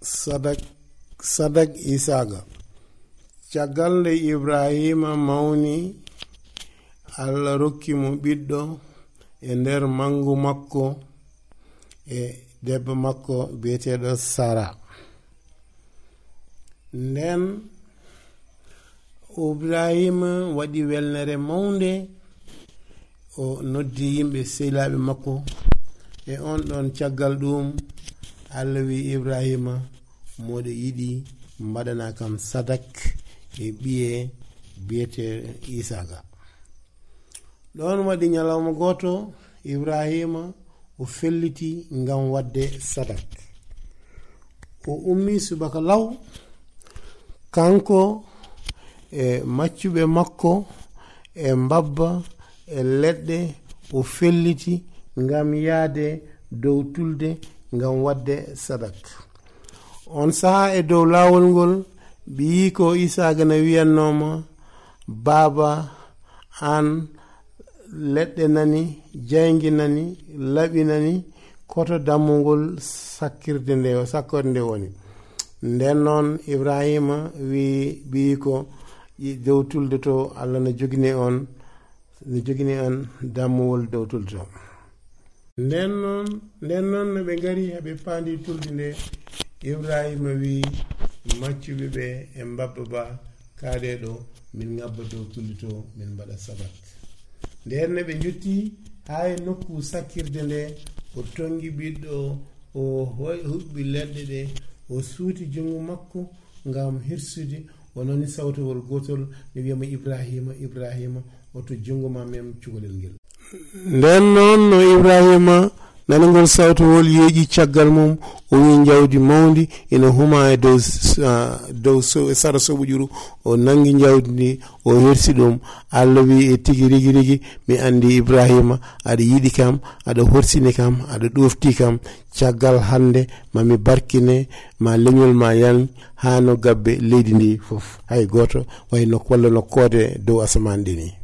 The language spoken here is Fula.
sadak sadak isaga caggal nde ibrahima mawni allah rokki mo ɓiɗɗo e nder mangu makko e debbo makko biyeteɗo sara. Nden ibrahima waɗi welnere mawnde o noddi yimɓe sehilaɓe makko e on ɗon caggal ɗum allah wi ibrahima moɗo yiɗi mbaɗana kam sadak e ɓiye biyete isaga ɗon waɗi ñalawma goto ibrahima o felliti ngam wadde sadak. O ummi subaka law kanko e maccuɓe makko e mbabba e leɗɗe o felliti ngam yaade dow tulde ngam wadde sadak. On saha e dow laawol ngol ɓe yi ko isaga no wiyannoma baaba an leɗɗe nani jayngi nani laɓi nani koto dammugol sakkirde nde sakkorde nde woni. Nden noon ibrahima wi ɓiyi ko dow tulde to allah no jogini on no jogini on dammuwol dow tulde to. nden noon nden noon no ɓe ngari haɓe paandi tulde nde ibrahima wii maccuɓe ɓe e mbabba ba kaaɗe ɗo min ngabba dow tulli to min mbaɗa sabat nden no ɓe jutti haa e nokku sakkirde nde o tongi ɓiɗɗo o huɓɓi leɗɗe ɗe o suuti junngo makko ngam hirsude o nani sawtowol gotol ne wiyama ibrahima ibrahima oto junngo ma mem cukalel ngel. nden noon no ibrahima nanogol sawtowol yeeƴi caggal mum o wi jawdi mawdi ina huma e dow dow e sara soɓojuru o nangi jawdi ndi o hersi ɗum. Allah wi e tigi rigi rigi mi andi ibrahima aɗa yiɗi kam aɗa horsini kam aɗa ɗofti kam. Caggal hande mami barkine ma leñol ma yan ha no gabbe leydi ndi foof hay goto way nok walla nokkode dow asamane ɗini